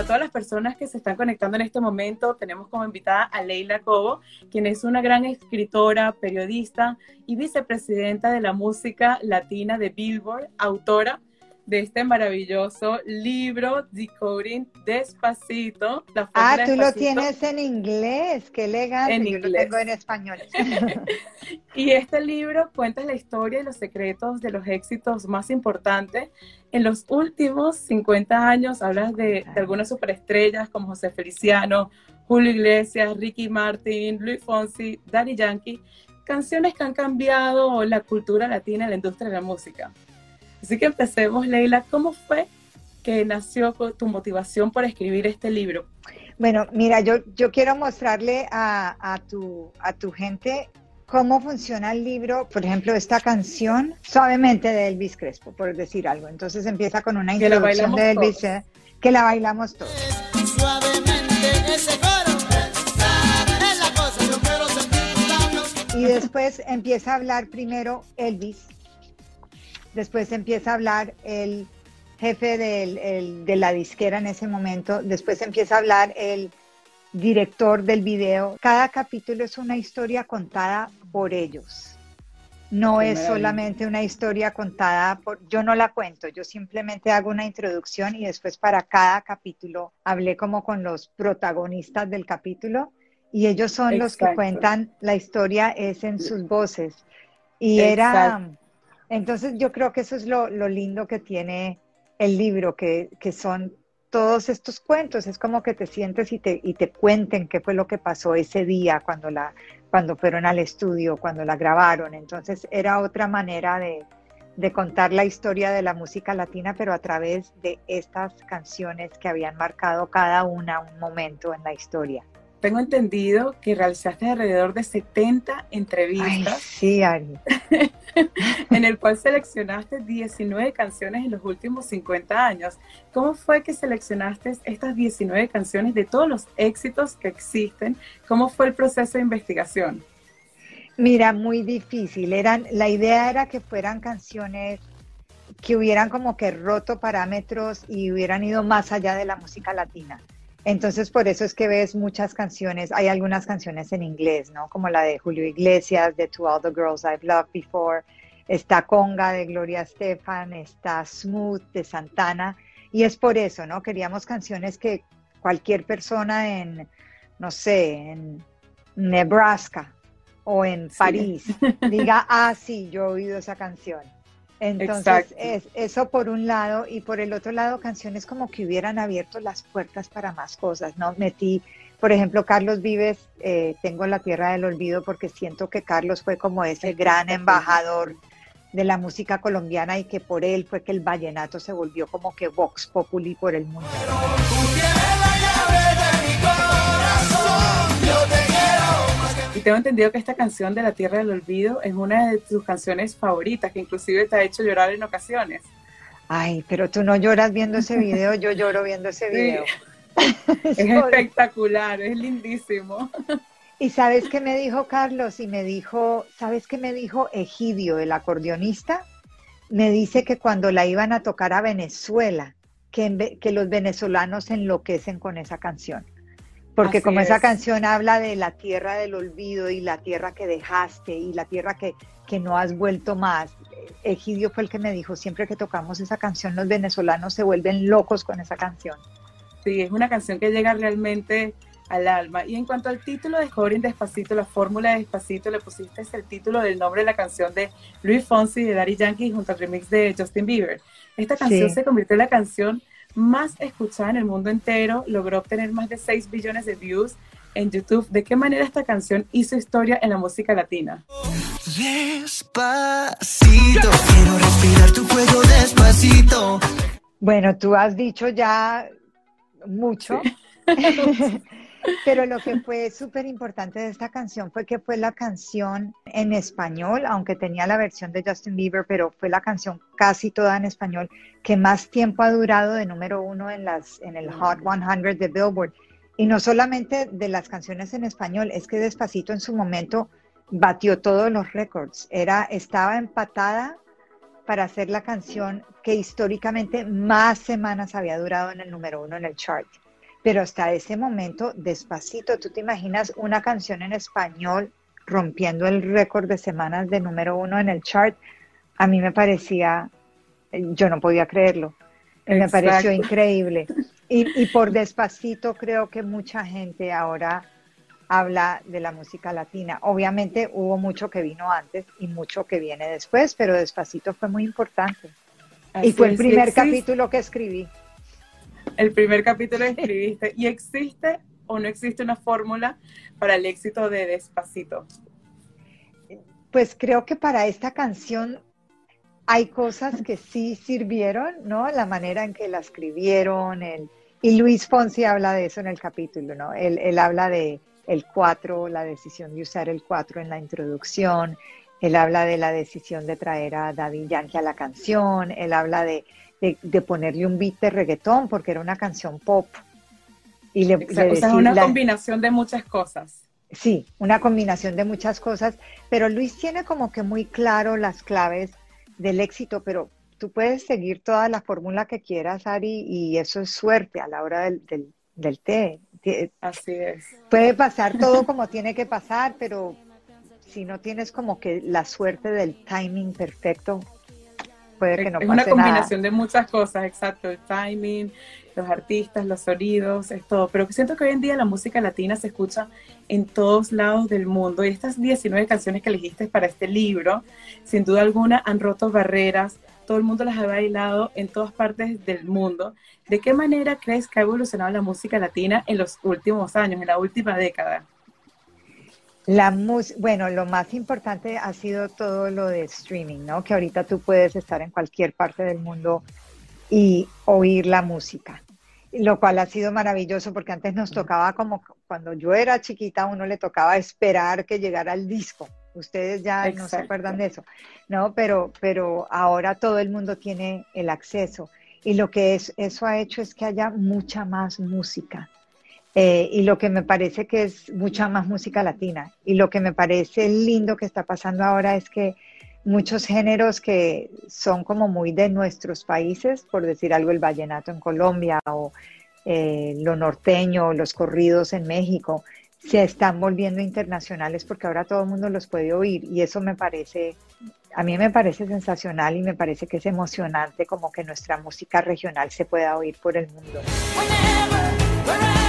Para todas las personas que se están conectando en este momento, tenemos como invitada a Leila Cobo, quien es una gran escritora, periodista y vicepresidenta de la música latina de Billboard, autora de este maravilloso libro, Decoding Despacito. ah, tú lo tienes en inglés, qué elegante. En inglés. Lo tengo en español. y este libro cuenta la historia y los secretos de los éxitos más importantes. En los últimos 50 años hablas de, de algunas superestrellas como José Feliciano, Julio Iglesias, Ricky Martin, Luis Fonsi, Daddy Yankee, canciones que han cambiado la cultura latina la industria de la música. Así que empecemos, Leila. ¿Cómo fue que nació tu motivación para escribir este libro? Bueno, mira, yo, yo quiero mostrarle a, tu, a tu gente cómo funciona el libro. Por ejemplo, esta canción, suavemente de Elvis Crespo, por decir algo. Entonces empieza con una introducción de Elvis, eh, que la bailamos todos. Y después empieza a hablar primero Elvis después empieza a hablar el jefe de la disquera en ese momento, después empieza a hablar el director del video. Cada capítulo es una historia contada por ellos. No es solamente una historia contada por, yo no la cuento, yo simplemente hago una introducción y después para cada capítulo hablé como con los protagonistas del capítulo y ellos son los que cuentan la historia, es en sus voces. Y era, entonces yo creo que eso es lo, lindo que tiene el libro, que, son todos estos cuentos, es como que te sientes y te, y te cuenten qué fue lo que pasó ese día cuando, la, cuando fueron al estudio, cuando la grabaron. Entonces era otra manera de contar la historia de la música latina, pero a través de estas canciones que habían marcado cada una un momento en la historia tengo entendido que realizaste alrededor de 70 entrevistas. sí, Ari. en el cual seleccionaste 19 canciones en los últimos 50 años. ¿Cómo fue que seleccionaste estas 19 canciones de todos los éxitos que existen? ¿Cómo fue el proceso de investigación? Mira, muy difícil. Eran, la idea era que fueran canciones que hubieran como que roto parámetros y hubieran ido más allá de la música latina. Entonces, por eso es que ves muchas canciones, hay algunas canciones en inglés, ¿no? Como la de Julio Iglesias, de To All the Girls I've Loved Before, está Conga de Gloria Estefan, está Smooth de Santana, y es por eso, ¿no? Queríamos canciones que cualquier persona en, no sé, en Nebraska o en París diga, ah, sí, yo he oído esa canción. Entonces, es, eso por un lado, y por el otro lado, canciones como que hubieran abierto las puertas para más cosas, ¿no? Metí, por ejemplo, Carlos Vives, eh, Tengo la Tierra del Olvido, porque siento que Carlos fue como ese gran embajador de la música colombiana y que por él fue que el vallenato se volvió como que Vox Populi por el mundo. Y tengo entendido que esta canción de La Tierra del Olvido es una de tus canciones favoritas, que inclusive te ha hecho llorar en ocasiones. Ay, pero tú no lloras viendo ese video, yo lloro viendo ese video. es espectacular, es lindísimo. Y sabes qué me dijo Carlos y me dijo, ¿sabes qué me dijo Egidio, el acordeonista? Me dice que cuando la iban a tocar a Venezuela, que, que los venezolanos enloquecen con esa canción. Porque como esa canción habla de la tierra del olvido y la tierra que dejaste y la tierra que, que no has vuelto más. Egidio fue el que me dijo, siempre que tocamos esa canción los venezolanos se vuelven locos con esa canción. Sí, es una canción que llega realmente al alma. Y en cuanto al título de Joven Despacito, la fórmula de Despacito, le pusiste el título del nombre de la canción de Luis Fonsi y de Daddy Yankee junto al remix de Justin Bieber. Esta canción se convirtió en la canción más escuchada en el mundo entero, logró obtener más de 6 billones de views en YouTube. ¿De qué manera esta canción hizo historia en la música latina? Despacito, quiero respirar tu juego despacito. Bueno, tú has dicho ya mucho. Pero lo que fue súper importante de esta canción fue que fue la canción en español, aunque tenía la versión de Justin Bieber, pero fue la canción casi toda en español que más tiempo ha durado de número uno en, las, en el Hot 100 de Billboard. Y no solamente de las canciones en español, es que Despacito en su momento batió todos los récords. Era, estaba empatada para hacer la canción que históricamente más semanas había durado en el número uno en el chart. Pero hasta ese momento, despacito, tú te imaginas una canción en español rompiendo el récord de semanas de número uno en el chart, a mí me parecía, yo no podía creerlo, me pareció increíble. Y, y por despacito creo que mucha gente ahora habla de la música latina. Obviamente hubo mucho que vino antes y mucho que viene después, pero despacito fue muy importante. y fue el primer capítulo que escribí. El primer capítulo que escribiste. ¿Y existe o no existe una fórmula para el éxito de Despacito? Pues creo que para esta canción hay cosas que sí sirvieron, ¿no? La manera en que la escribieron, el, y Luis Fonsi habla de eso en el capítulo, ¿no? él habla de, el 4, la decisión de usar el 4 en la introducción, él habla de la decisión de traer a David Yankee a la canción, él habla de, ponerle un beat de reggaetón porque era una canción pop. Y le, o sea, una combinación de muchas cosas. Sí, una combinación de muchas cosas, pero Luis tiene como que muy claro las claves del éxito, pero tú puedes seguir toda la fórmula que quieras, Ari, y eso es suerte a la hora del, del té. Así es. Puede pasar todo como tiene que pasar, pero si no tienes como que la suerte del timing perfecto, puede que no pase nada. Es una combinación de muchas cosas, exacto, el timing, los artistas, los sonidos, es todo. Pero siento que hoy en día la música latina se escucha en todos lados del mundo y estas 19 canciones que elegiste para este libro, sin duda alguna, han roto barreras, todo el mundo las ha bailado en todas partes del mundo. ¿De qué manera crees que ha evolucionado la música latina en los últimos años, en la última década? La bueno, lo más importante ha sido todo lo de streaming, ¿no? Que ahorita tú puedes estar en cualquier parte del mundo y oír la música, lo cual ha sido maravilloso porque antes nos tocaba como cuando yo era chiquita, uno le tocaba esperar que llegara el disco Ustedes ya no se acuerdan de eso, ¿no? Pero, pero ahora todo el mundo tiene el acceso. Y lo que es, eso ha hecho es que haya mucha más música. Eh, y lo que me parece que es mucha más música latina. Y lo que me parece lindo que está pasando ahora es que muchos géneros que son como muy de nuestros países, por decir algo, el vallenato en Colombia o eh, lo norteño, los corridos en México, se están volviendo internacionales porque ahora todo el mundo los puede oír y eso me parece, a mí me parece sensacional y me parece que es emocionante como que nuestra música regional se pueda oír por el mundo. Y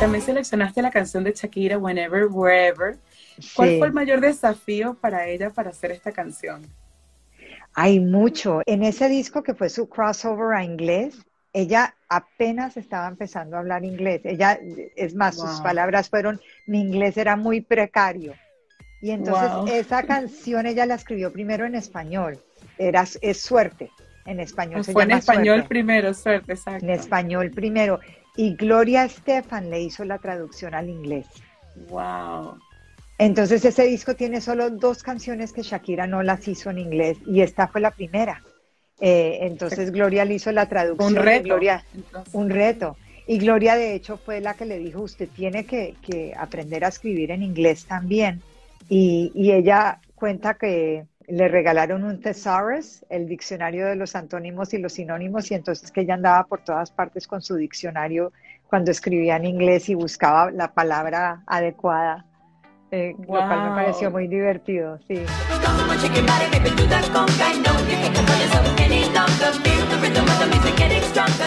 también seleccionaste la canción de Shakira, Whenever, Wherever. ¿Cuál fue el mayor desafío para ella para hacer esta canción? Hay mucho. En ese disco que fue su crossover a inglés, ella apenas estaba empezando a hablar inglés. Ella, es más, sus palabras fueron, mi inglés era muy precario. Y entonces esa canción ella la escribió primero en español. Era, es suerte. En español Fue en español primero, suerte, exacto. En español primero. Y Gloria Estefan le hizo la traducción al inglés. Wow. Entonces ese disco tiene solo dos canciones que Shakira no las hizo en inglés y esta fue la primera. Eh, entonces Gloria le hizo la traducción. Un reto. Gloria, un reto. Y Gloria de hecho fue la que le dijo, usted tiene que, aprender a escribir en inglés también. Y, ella cuenta que le regalaron un thesaurus, el diccionario de los antónimos y los sinónimos, y entonces que ella andaba por todas partes con su diccionario cuando escribía en inglés y buscaba la palabra adecuada eh, Lo cual me pareció muy divertido, sí.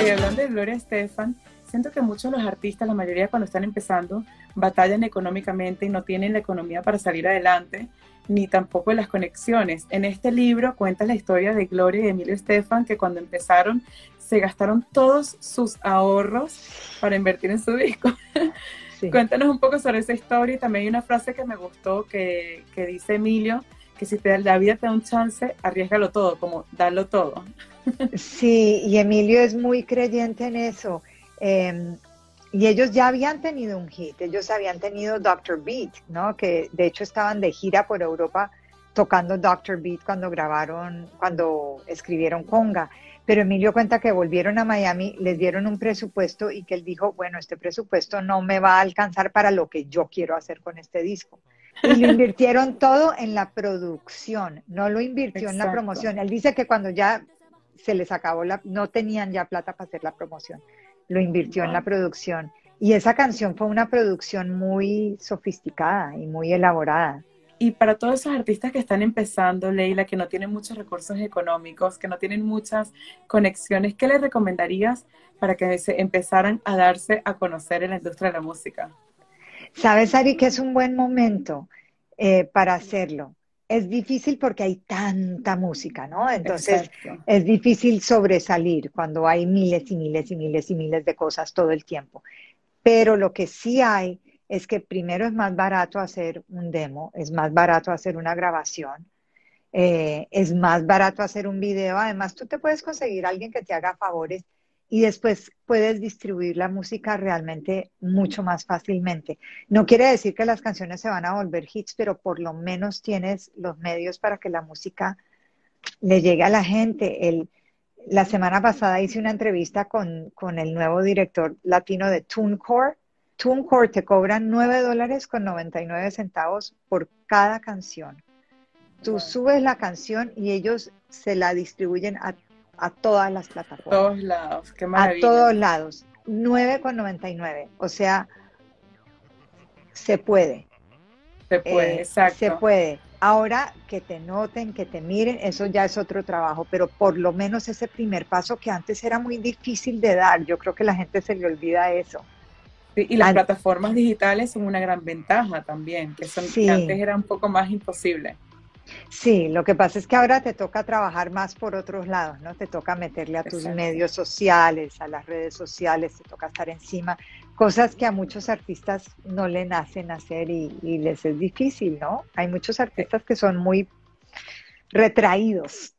Y hablando de Gloria Estefan, siento que muchos de los artistas, la mayoría cuando están empezando, batallan económicamente y no tienen la economía para salir adelante, ni tampoco las conexiones. En este libro cuenta la historia de Gloria y Emilio Estefan, que cuando empezaron se gastaron todos sus ahorros para invertir en su disco. Cuéntanos un poco sobre esa historia y también hay una frase que me gustó que, dice Emilio, que si te, la vida te da un chance, arriesgalo todo, como darlo todo. Sí, y Emilio es muy creyente en eso. Em, y ellos ya habían tenido un hit, ellos habían tenido Doctor Beat, ¿no? Que de hecho estaban de gira por Europa tocando Doctor Beat cuando grabaron, cuando escribieron Conga. Pero Emilio cuenta que volvieron a Miami, les dieron un presupuesto y que él dijo, bueno, este presupuesto no me va a alcanzar para lo que yo quiero hacer con este disco. Y lo invirtieron todo en la producción, no lo invirtió en la promoción. Él dice que cuando ya se les acabó la, no tenían ya plata para hacer la promoción. Lo invirtió en la producción. Y esa canción fue una producción muy sofisticada y muy elaborada. Y para todos esos artistas que están empezando, Leila, que no tienen muchos recursos económicos, que no tienen muchas conexiones, ¿qué les recomendarías para que se empezaran a darse a conocer en la industria de la música? Sabes, Ari, que es un buen momento eh, para hacerlo. Es difícil porque hay tanta música, ¿no? Entonces es difícil sobresalir cuando hay miles y miles y miles y miles de cosas todo el tiempo. Pero lo que sí hay es que primero es más barato hacer un demo, es más barato hacer una grabación, eh, es más barato hacer un video. Además, tú te puedes conseguir a alguien que te haga favores y después puedes distribuir la música realmente mucho más fácilmente. No quiere decir que las canciones se van a volver hits, pero por lo menos tienes los medios para que la música le llegue a la gente. El, la semana pasada hice una entrevista con, con el nuevo director latino de TuneCore. TuneCore te cobran 9 dólares con 99 centavos por cada canción. Tú subes la canción y ellos se la distribuyen a a todas las plataformas. A todos lados, qué maravilla. A todos lados. 9,99. O sea, se puede. Se puede, eh, exacto. Se puede. Ahora que te noten, que te miren, eso ya es otro trabajo, pero por lo menos ese primer paso que antes era muy difícil de dar, yo creo que la gente se le olvida eso. y las plataformas digitales son una gran ventaja también, que, son, que antes era un poco más imposible. Sí, lo que pasa es que ahora te toca trabajar más por otros lados, ¿no? Te toca meterle a tus medios sociales, a las redes sociales, te toca estar encima, cosas que a muchos artistas no le nacen hacer y, les es difícil, ¿no? Hay muchos artistas que son muy retraídos.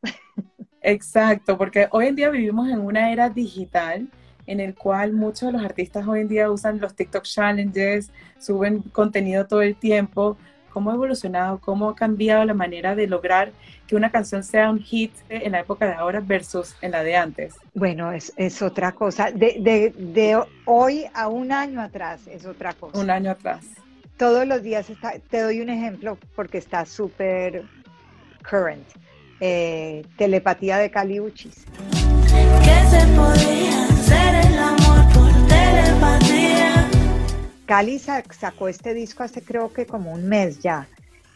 Exacto, porque hoy en día vivimos en una era digital en el cual muchos de los artistas hoy en día usan los TikTok challenges, suben contenido todo el tiempo, cómo ha evolucionado, cómo ha cambiado la manera de lograr que una canción sea un hit en la época de ahora versus en la de antes. Bueno, es, es otra cosa. De, de, de, hoy a un año atrás es otra cosa. Un año atrás. Todos los días está, te doy un ejemplo porque está súper current. Eh, telepatía de Caliuchis. ¿Qué se podía Cali sacó este disco hace creo que como un mes ya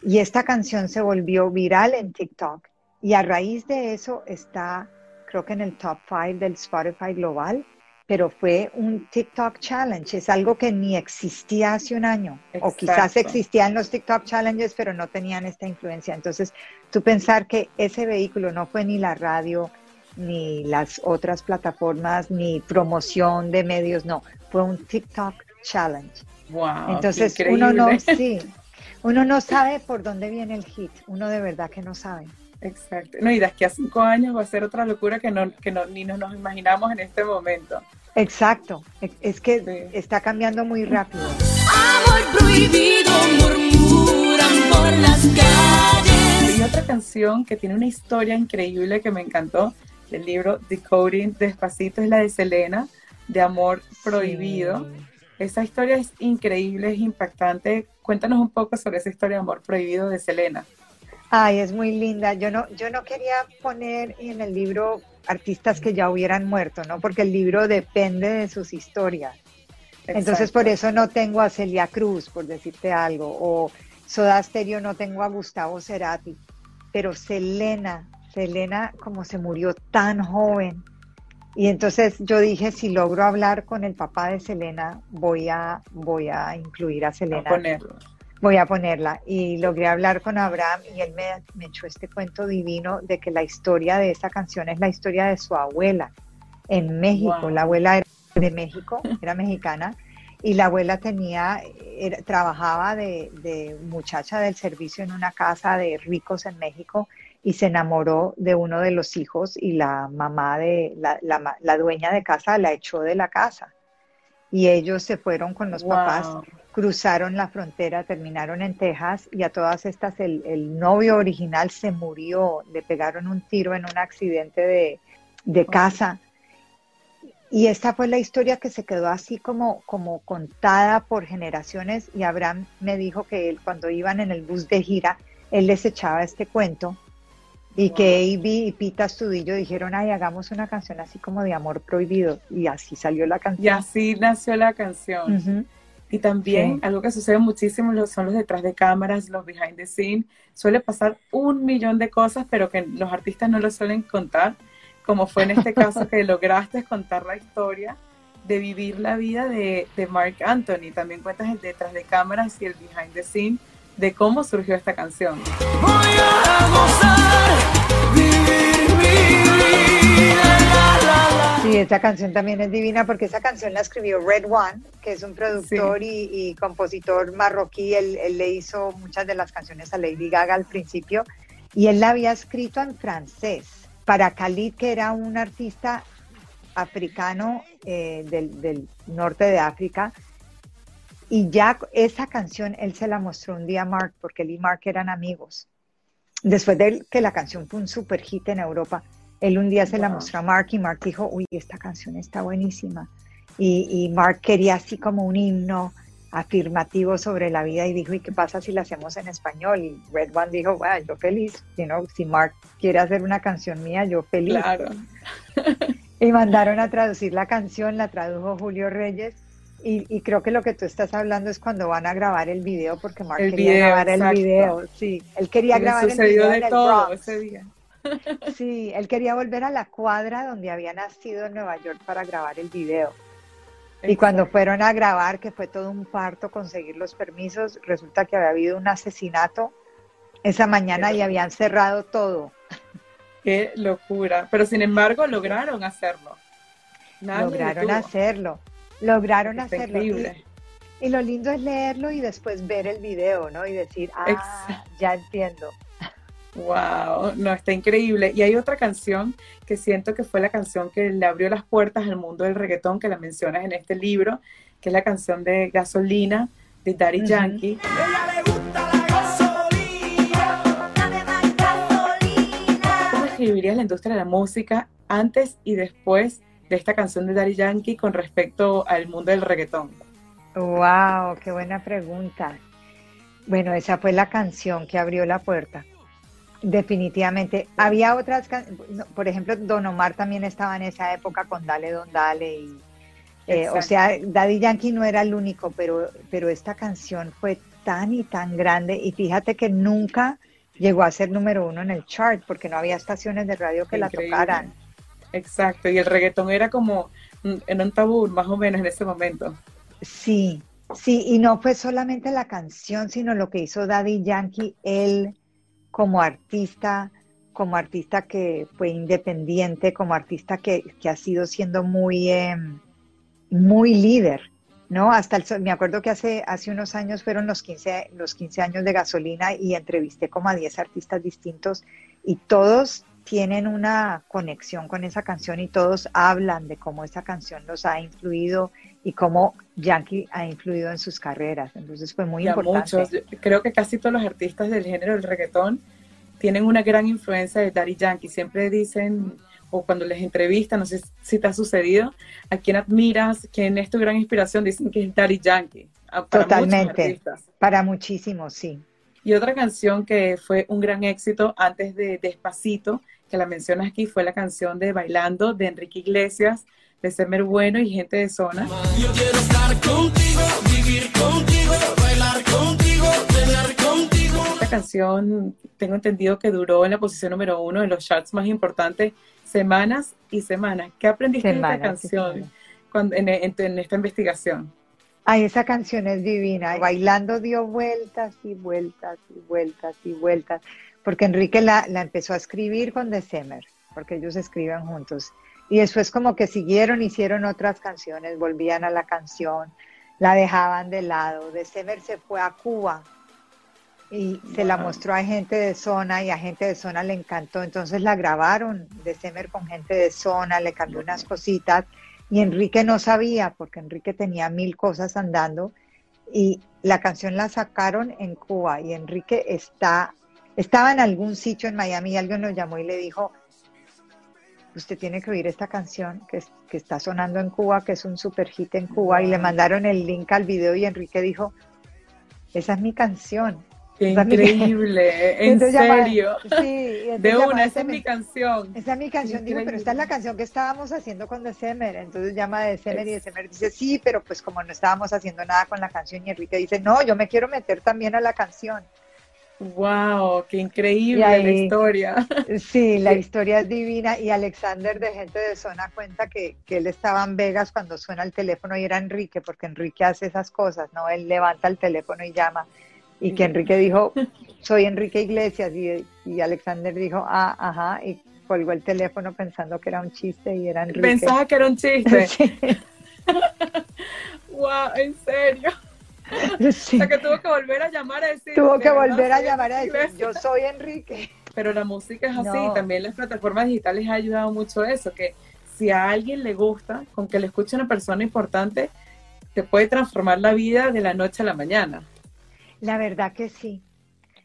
y esta canción se volvió viral en TikTok y a raíz de eso está creo que en el top 5 del Spotify global, pero fue un TikTok challenge, es algo que ni existía hace un año o quizás existían los TikTok challenges pero no tenían esta influencia. Entonces, tú pensar que ese vehículo no fue ni la radio, ni las otras plataformas, ni promoción de medios, no, fue un TikTok challenge. Wow, Entonces uno no, sí, uno no sabe por dónde viene el hit, uno de verdad que no sabe. Exacto. No, y de aquí a cinco años va a ser otra locura que no, que no, ni nos, nos imaginamos en este momento. Exacto, es que está cambiando muy rápido. Amor prohibido murmuran por las calles. Hay otra canción que tiene una historia increíble que me encantó del libro Decoding Despacito es la de Selena, de Amor Prohibido. Esa historia es increíble, es impactante. Cuéntanos un poco sobre esa historia de amor prohibido de Selena. Ay, es muy linda. Yo no, yo no quería poner en el libro artistas que ya hubieran muerto, ¿no? Porque el libro depende de sus historias. Entonces, por eso no tengo a Celia Cruz, por decirte algo, o Soda Stereo no tengo a Gustavo Cerati, pero Selena, Selena como se murió tan joven, y entonces yo dije, si logro hablar con el papá de Selena, voy a, voy a incluir a Selena. Voy a ponerla. Y logré hablar con Abraham y él me, me echó este cuento divino de que la historia de esa canción es la historia de su abuela en México. La abuela era de México, era mexicana, y la abuela tenía, trabajaba de, de muchacha del servicio en una casa de ricos en México y se enamoró de uno de los hijos y la mamá de la, dueña de casa la echó de la casa. Y ellos se fueron con los papás, cruzaron la frontera, terminaron en Texas y a todas estas el, novio original se murió, le pegaron un tiro en un accidente de, casa. Y esta fue la historia que se quedó así como, como contada por generaciones y Abraham me dijo que él cuando iban en el bus de gira, él les echaba este cuento Y que A.B. y Pita Studillo dijeron, ay, hagamos una canción así como de amor prohibido. Y así salió la canción. Y así nació la canción. Y también algo que sucede muchísimo son los detrás de cámaras, los behind the scenes. Suele pasar un millón de cosas, pero que los artistas no lo suelen contar, como fue en este caso que lograste contar la historia de vivir la vida de, de Mark Anthony. También cuentas el detrás de cámaras y el behind the scenes de cómo surgió esta canción. Voy a esa canción también es divina porque esa canción la escribió Red One, que es un productor y, compositor marroquí. Él, le hizo muchas de las canciones a Lady Gaga al principio y él la había escrito en francés para Khalid, que era un artista africano eh, del, del norte de África y ya esa canción él se la mostró un día a Mark, porque él y Mark eran amigos. Después de que la canción fue un super hit en Europa, él un día se la mostró a Mark y Mark dijo, uy, esta canción está buenísima. Y, Mark quería así como un himno afirmativo sobre la vida y dijo, ¿y qué pasa si la hacemos en español? Y Red One dijo, bueno, yo feliz, you know, si Mark quiere hacer una canción mía, yo feliz. Claro. y mandaron a traducir la canción, la tradujo Julio Reyes y, creo que lo que tú estás hablando es cuando van a grabar el video, porque Mark quería grabar el video. Sí, él quería grabar el video. de todo ese día. Sí, él quería volver a la cuadra donde había nacido en Nueva York para grabar el video. Y cuando fueron a grabar, que fue todo un parto conseguir los permisos, resulta que había habido un asesinato esa mañana y habían cerrado todo. Qué locura. Pero sin embargo lograron hacerlo. lograron hacerlo lograron hacerlo. Y, lo lindo es leerlo y después ver el video, ¿no? Y decir, ah, ya entiendo. Wow, no, está increíble. Y hay otra canción que siento que fue la canción que le abrió las puertas al mundo del reggaetón, que la mencionas en este libro, que es la canción de Gasolina de Daddy Yankee. ¿Cómo escribirías la industria de la música antes y después de esta canción de Daddy Yankee con respecto al mundo del reggaetón? Wow, qué buena pregunta. Bueno, esa fue la canción que abrió la puerta. Definitivamente. Había otras, por ejemplo, Don Omar también estaba en esa época con Dale Don Dale. Y, eh, o sea, Daddy Yankee no era el único, pero, pero esta canción fue tan y tan grande. Y fíjate que nunca llegó a ser número uno en el chart porque no había estaciones de radio que la tocaran. Exacto, y el reggaetón era como en un tabú más o menos en ese momento. Sí, sí, y no fue solamente la canción, sino lo que hizo Daddy Yankee, él como artista, como artista que fue independiente, como artista que, ha sido siendo muy, em, muy líder, ¿no? Hasta el, me acuerdo que hace, hace unos años fueron los 15, los 15 años de gasolina y entrevisté como a 10 artistas distintos y todos tienen una conexión con esa canción y todos hablan de cómo esa canción los ha influido y cómo Yankee ha influido en sus carreras. Entonces fue muy importante. Muchos. Creo que casi todos los artistas del género del reggaetón tienen una gran influencia de Daddy Yankee. Siempre dicen, o cuando les entrevistan, no sé si te ha sucedido, a quién admiras, quién es tu gran inspiración, dicen que es Daddy Yankee. Para Totalmente. Para muchísimos, sí. Y otra canción que fue un gran éxito antes de Despacito que la mencionas aquí fue la canción de Bailando de Enrique Iglesias, de Semer Bueno y gente de zona. Yo quiero estar contigo, vivir contigo, bailar contigo, tener contigo. Esta canción tengo entendido que duró en la posición número uno en los charts más importantes semanas y semanas. ¿Qué aprendiste de esta canción cuando, en, en esta investigación? Ay, esa canción es divina. Bailando dio vueltas y vueltas y vueltas y vueltas porque Enrique la, empezó a escribir con December, porque ellos escriben juntos. Y después como que siguieron, hicieron otras canciones, volvían a la canción, la dejaban de lado. December se fue a Cuba y se la mostró a gente de zona y a gente de zona le encantó. Entonces la grabaron December con gente de zona, le cambió unas cositas y Enrique no sabía porque Enrique tenía mil cosas andando y la canción la sacaron en Cuba y Enrique está estaba en algún sitio en Miami y alguien lo llamó y le dijo, usted tiene que oír esta canción que, que está sonando en Cuba, que es un super hit en Cuba, y le mandaron el link al video y Enrique dijo, esa es mi canción. Qué increíble, en serio. sí, de una, esa es mi canción. Esa es mi canción, digo, pero esta es la canción que estábamos haciendo con December. Entonces llama a December y December dice, sí, pero pues como no estábamos haciendo nada con la canción, y Enrique dice, no, yo me quiero meter también a la canción. Wow, qué increíble la historia. Sí, la historia es divina y Alexander de gente de zona cuenta que, que, él estaba en Vegas cuando suena el teléfono y era Enrique, porque Enrique hace esas cosas, ¿no? Él levanta el teléfono y llama y que Enrique dijo, soy Enrique Iglesias, y, Alexander dijo, ah, ajá, y colgó el teléfono pensando que era un chiste y era Enrique. Pensaba que era un chiste. wow, en serio. Sí. O sea que tuvo que volver a llamar a decir. Tuvo que volver a llamar a decir, yo soy Enrique. Pero la música es así, también las plataformas digitales han ayudado mucho eso, que si a alguien le gusta, con que le escuche una persona importante, te puede transformar la vida de la noche a la mañana. La verdad que sí.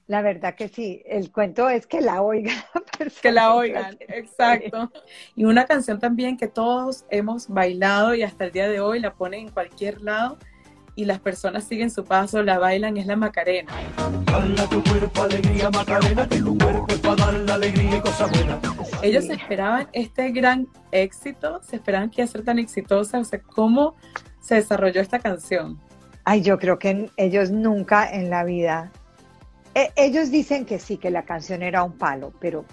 La verdad que sí. El cuento es que la oigan. Que la oigan, exacto. Y una canción también que todos hemos bailado y hasta el día de hoy la ponen en cualquier lado y las personas siguen su paso, la bailan, es la Macarena. Ellos esperaban este gran éxito, se esperaban que iba a ser tan exitosa, o sea, ¿cómo se desarrolló esta canción? Ay, yo creo que ellos nunca en la vida. E, ellos dicen que sí, que la canción era un palo, pero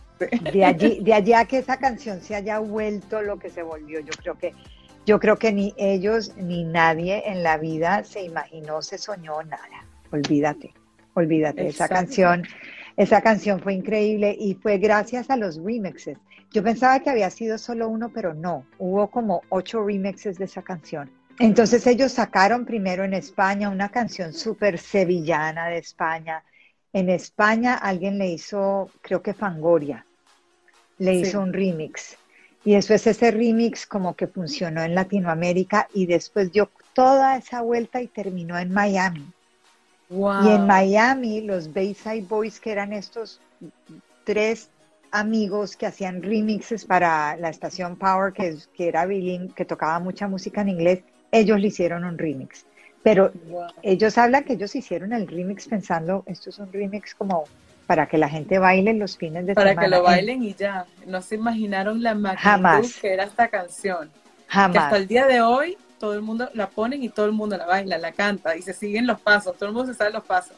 de allí, de allá que esa canción se haya vuelto lo que se volvió, yo creo que, yo creo que ni ellos ni nadie en la vida se imaginó, se soñó nada. Olvídate, olvídate. Esa canción, esa canción fue increíble y fue gracias a los remixes. Yo pensaba que había sido solo uno, pero no. Hubo como ocho remixes de esa canción. Entonces ellos sacaron primero en España una canción súper sevillana de España. En España alguien le hizo, creo que Fangoria, le hizo un remix. Y eso es ese remix como que funcionó en Latinoamérica y después dio toda esa vuelta y terminó en Miami. Y en Miami los Bayside Boys, que eran estos tres amigos que hacían remixes para la estación Power, que, que era billing, que tocaba mucha música en inglés, ellos le hicieron un remix. Pero ellos hablan que ellos hicieron el remix pensando, esto es un remix como para que la gente baile los fines de semana. Para que lo bailen y ya. No se imaginaron la magnitud que era esta canción. Jamás. Que hasta el día de hoy todo el mundo la ponen y todo el mundo la baila, la canta y se siguen los pasos. Todo el mundo se sabe los pasos.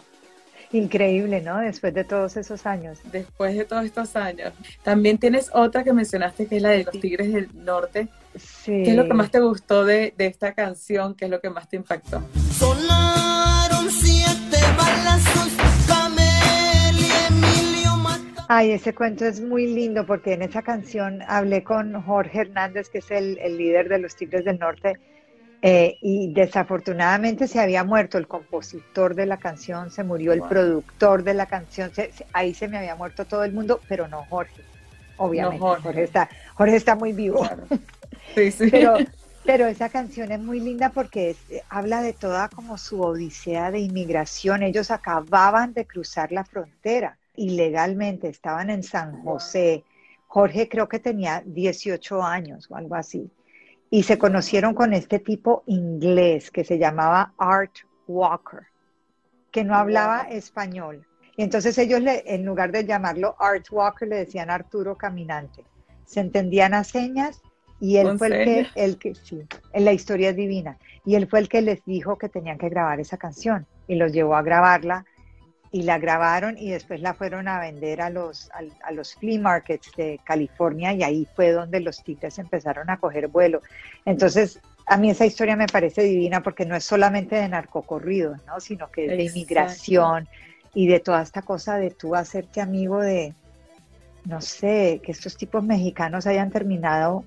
Increíble, ¿no? Después de todos esos años. Después de todos estos años. También tienes otra que mencionaste que es la de los Tigres del Norte. Sí. ¿Qué es lo que más te gustó de, esta canción? ¿Qué es lo que más te impactó? Sonaron siete balazos, Ay, ese cuento es muy lindo porque en esa canción hablé con Jorge Hernández, que es el, el líder de los Tigres del Norte, eh, y desafortunadamente se había muerto el compositor de la canción, se murió el productor de la canción, ahí se me había muerto todo el mundo, pero no Jorge, obviamente. Jorge. está, Jorge está muy vivo. Sí, sí. Pero, pero esa canción es muy linda porque habla de toda como su odisea de inmigración. Ellos acababan de cruzar la frontera ilegalmente, estaban en San José. Jorge creo que tenía 18 años o algo así y se conocieron con este tipo inglés que se llamaba Art Walker, que no hablaba español. Y entonces ellos, le, en lugar de llamarlo Art Walker, le decían Arturo Caminante. Se entendían a señas y él fue el que, el que, sí, en la historia es divina, y él fue el que les dijo que tenían que grabar esa canción y los llevó a grabarla y la grabaron y después la fueron a vender a los, a, los flea markets de California y ahí fue donde los tigres empezaron a coger vuelo. Entonces, a mí esa historia me parece divina porque no es solamente de narcocorridos, ¿no? sino que es de inmigración y de toda esta cosa de tú hacerte amigo de, no sé, que estos tipos mexicanos hayan terminado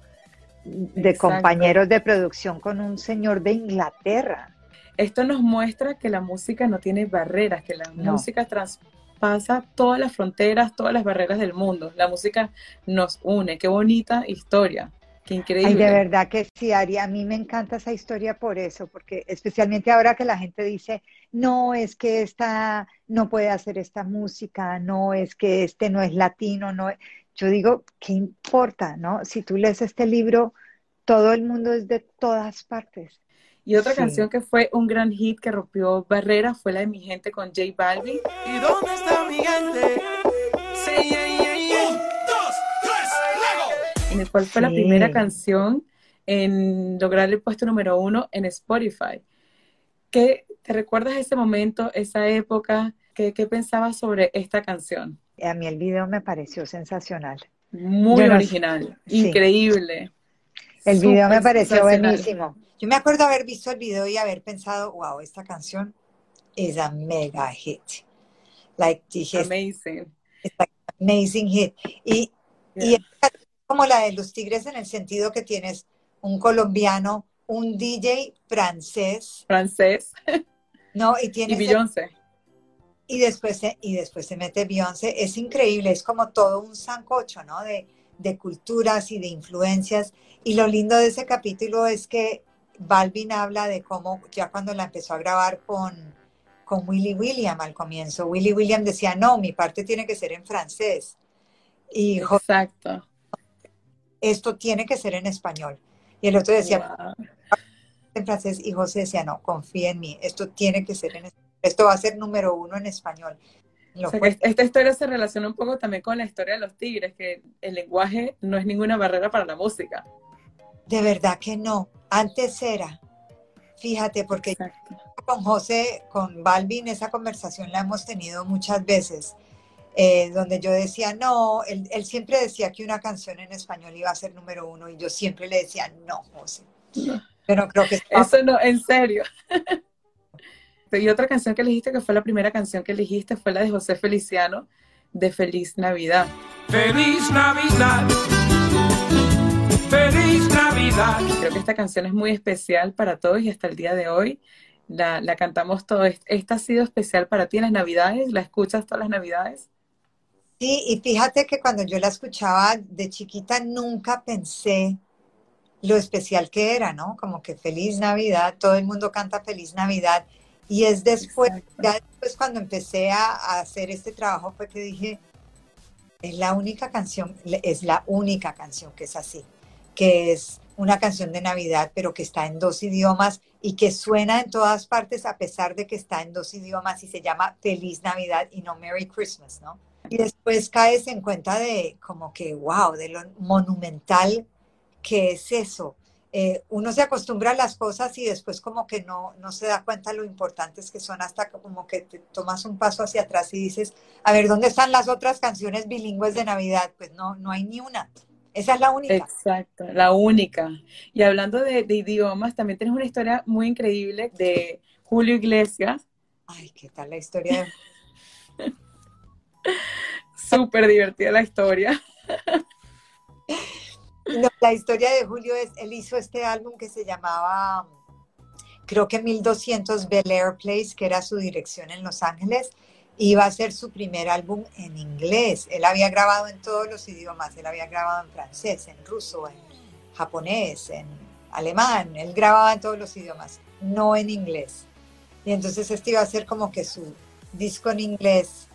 de compañeros de producción con un señor de Inglaterra. Esto nos muestra que la música no tiene barreras, que la música traspasa todas las fronteras, todas las barreras del mundo. La música nos une. Qué bonita historia. Qué increíble. Ay, de verdad que sí, Ari, a mí me encanta esa historia por eso, porque especialmente ahora que la gente dice, no, es que esta no puede hacer esta música, no, es que este no es latino, no. Yo digo, ¿qué importa, no? Si tú lees este libro, todo el mundo es de todas partes Y otra canción que fue un gran hit que rompió barreras fue la de Mi Gente con J Balvin. ¿Y dónde está mi gente? En el cual fue la primera canción en lograr el puesto número uno en Spotify. ¿Qué te recuerdas ese momento, esa época? ¿Qué, qué pensabas sobre esta canción? A mí el video me pareció sensacional. Muy original, increíble. El video me pareció buenísimo. Yo me acuerdo haber visto el video y haber pensado, wow, esta canción es a mega hit. Like, dije, amazing. amazing hit. Y, y es como la de los Tigres en el sentido que tienes un colombiano, un DJ francés. Francés. No, y tienes. Y Beyoncé. Y después, se, y después se mete Beyoncé. Es increíble, es como todo un sancocho, ¿no? De, de culturas y de influencias. Y lo lindo de ese capítulo es que Balvin habla de cómo ya cuando la empezó a grabar con, con Willy William al comienzo, Willy William decía, no, mi parte tiene que ser en francés. Y Exacto. Esto tiene que ser en español. Y el otro decía, en francés, y José decía, no, confía en mí, esto tiene que ser en español. Esto va a ser número uno en español esta historia se relaciona un poco también con la historia de los tigres, que el lenguaje no es ninguna barrera para la música. De verdad que no. Antes era. Fíjate, porque con José, con Balvin, esa conversación la hemos tenido muchas veces, eh, donde yo decía, no, él, siempre decía que una canción en español iba a ser número uno, y yo siempre le decía, no, José. Pero creo que... Eso no, en serio. Y otra canción que elegiste, que fue la primera canción que elegiste, fue la de José Feliciano, de Feliz Navidad. Feliz Navidad. Feliz Navidad. Creo que esta canción es muy especial para todos y hasta el día de hoy la, la cantamos todos. ¿Esta ha sido especial para ti en las Navidades? ¿La escuchas todas las Navidades? Sí, y fíjate que cuando yo la escuchaba de chiquita nunca pensé lo especial que era, ¿no? Como que feliz Navidad, todo el mundo canta feliz Navidad. Y es después, ya después cuando empecé a, hacer este trabajo fue que dije, es la única canción, es la única canción que es así, que es una canción de Navidad, pero que está en dos idiomas y que suena en todas partes a pesar de que está en dos idiomas y se llama Feliz Navidad y no Merry Christmas, ¿no? Y después caes en cuenta de como que, wow, de lo monumental que es eso. Eh, uno se acostumbra a las cosas y después como que no, no se da cuenta lo importantes que son hasta como que te tomas un paso hacia atrás y dices, a ver, ¿dónde están las otras canciones bilingües de Navidad? Pues no, no hay ni una. Esa es la única. Exacto, la única. Y hablando de, idiomas, también tienes una historia muy increíble de Julio Iglesias. Ay, ¿qué tal la historia? Súper divertida la historia. la historia de Julio es, él hizo este álbum que se llamaba, creo que 1200 Bel Air Place, que era su dirección en Los Ángeles, iba a ser su primer álbum en inglés. Él había grabado en todos los idiomas, él había grabado en francés, en ruso, en japonés, en alemán, él grababa en todos los idiomas, no en inglés. Y entonces este iba a ser como que su disco en inglés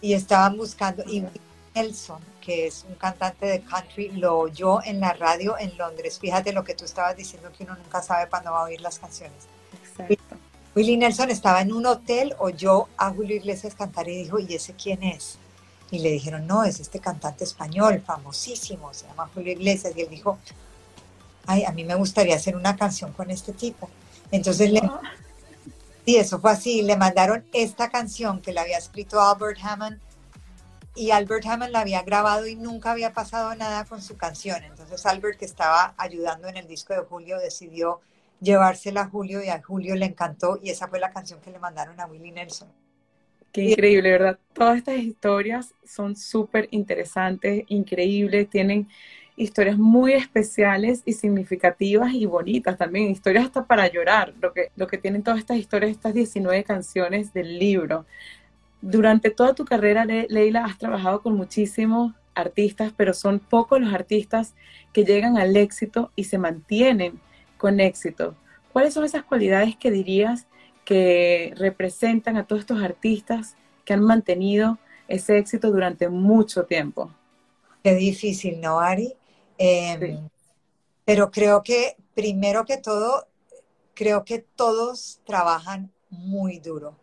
y estaban buscando, y Nelson, que es un cantante de country, lo oyó en la radio en Londres. Fíjate lo que tú estabas diciendo, que uno nunca sabe cuándo va a oír las canciones. Exacto. Willie Nelson estaba en un hotel, oyó a Julio Iglesias cantar y dijo, ¿y ese quién es? Y le dijeron, no, es este cantante español, famosísimo, se llama Julio Iglesias. Y él dijo, ay, a mí me gustaría hacer una canción con este tipo. Entonces le... Y eso fue así, le mandaron esta canción que le había escrito Albert Hammond y Albert Hammond la había grabado y nunca había pasado nada con su canción. Entonces Albert, que estaba ayudando en el disco de Julio, decidió llevársela a Julio y a Julio le encantó y esa fue la canción que le mandaron a Willie Nelson. Qué increíble, ¿verdad? Todas estas historias son súper interesantes, increíbles, tienen historias muy especiales y significativas y bonitas también, historias hasta para llorar, lo que, lo que tienen todas estas historias, estas 19 canciones del libro durante toda tu carrera, Leila, has trabajado con muchísimos artistas, pero son pocos los artistas que llegan al éxito y se mantienen con éxito. ¿Cuáles son esas cualidades que dirías que representan a todos estos artistas que han mantenido ese éxito durante mucho tiempo? Qué difícil, ¿no, Ari? Em, pero creo que primero que todo, creo que todos trabajan muy duro.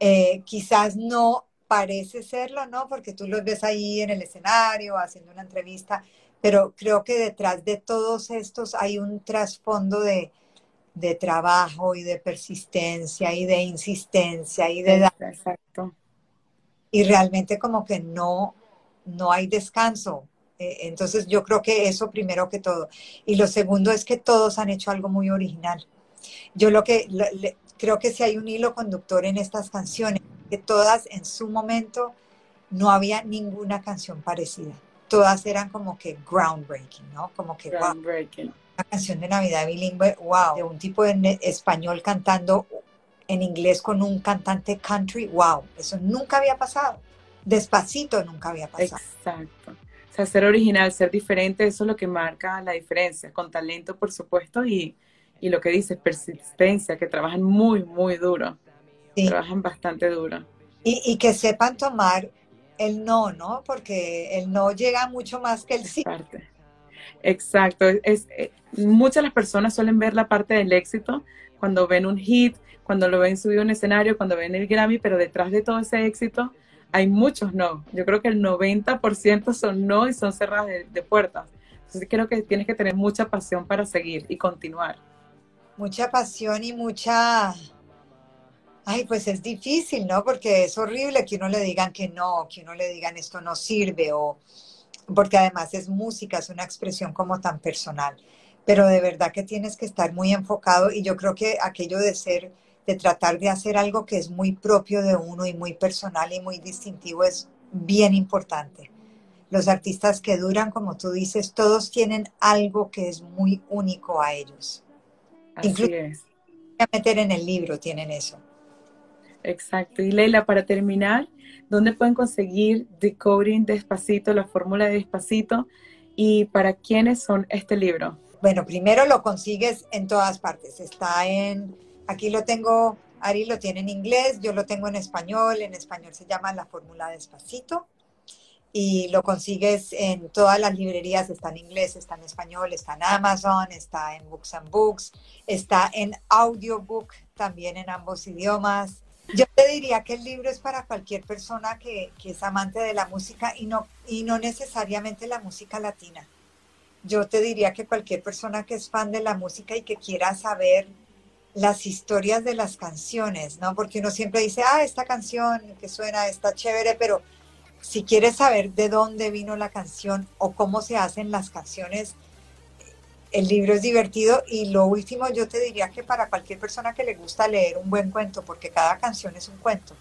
Eh, quizás no parece serlo, ¿no? Porque tú los ves ahí en el escenario haciendo una entrevista, pero creo que detrás de todos estos hay un trasfondo de, de trabajo y de persistencia y de insistencia y de... Exacto. Y realmente como que no, no hay descanso. Eh, entonces yo creo que eso primero que todo. Y lo segundo es que todos han hecho algo muy original. Yo lo que creo que si hay un hilo conductor en estas canciones, que todas en su momento no había ninguna canción parecida. Todas eran como que groundbreaking, ¿no? Como que groundbreaking. una canción de Navidad bilingüe, wow, de un tipo de español cantando en inglés con un cantante country, wow, eso nunca había pasado. Despacito nunca había pasado. Exacto. O sea, ser original, ser diferente, eso es lo que marca la diferencia, con talento, por supuesto, y, y lo que dices, persistencia, que trabajan muy, muy duro. Trabajan bastante duro. Y, y, que sepan tomar el no, ¿no? Porque el no llega mucho más que el sí. Exacto. Es, eh, muchas las personas suelen ver la parte del éxito cuando ven un hit, cuando lo ven subido en escenario, cuando ven el Grammy, pero detrás de todo ese éxito hay muchos no. Yo creo que el 90% son no y son cerradas de, de puertas. Entonces creo que tienes que tener mucha pasión para seguir y continuar. Mucha pasión y mucha Ay, pues es difícil, ¿no? Porque es horrible que uno le digan que no, que uno le digan esto no sirve, o porque además es música, es una expresión como tan personal. Pero de verdad que tienes que estar muy enfocado y yo creo que aquello de ser, de tratar de hacer algo que es muy propio de uno y muy personal y muy distintivo es bien importante. Los artistas que duran, como tú dices, todos tienen algo que es muy único a ellos. Así Incluso es. A meter en el libro tienen eso. Exacto. Y Leila, para terminar, ¿dónde pueden conseguir Decoding Despacito, la fórmula de Despacito? ¿Y para quiénes son este libro? Bueno, primero lo consigues en todas partes. Está en, aquí lo tengo, Ari lo tiene en inglés, yo lo tengo en español. En español se llama La fórmula Despacito. Y lo consigues en todas las librerías, está en inglés, está en español, está en Amazon, está en Books and Books, está en audiobook también en ambos idiomas. Yo te diría que el libro es para cualquier persona que, es amante de la música y no, y no necesariamente la música latina. Yo te diría que cualquier persona que es fan de la música y que quiera saber las historias de las canciones, ¿no? Porque uno siempre dice, ah, esta canción que suena está chévere, pero si quieres saber de dónde vino la canción o cómo se hacen las canciones, el libro es divertido y lo último yo te diría que para cualquier persona que le gusta leer un buen cuento, porque cada canción es un cuento,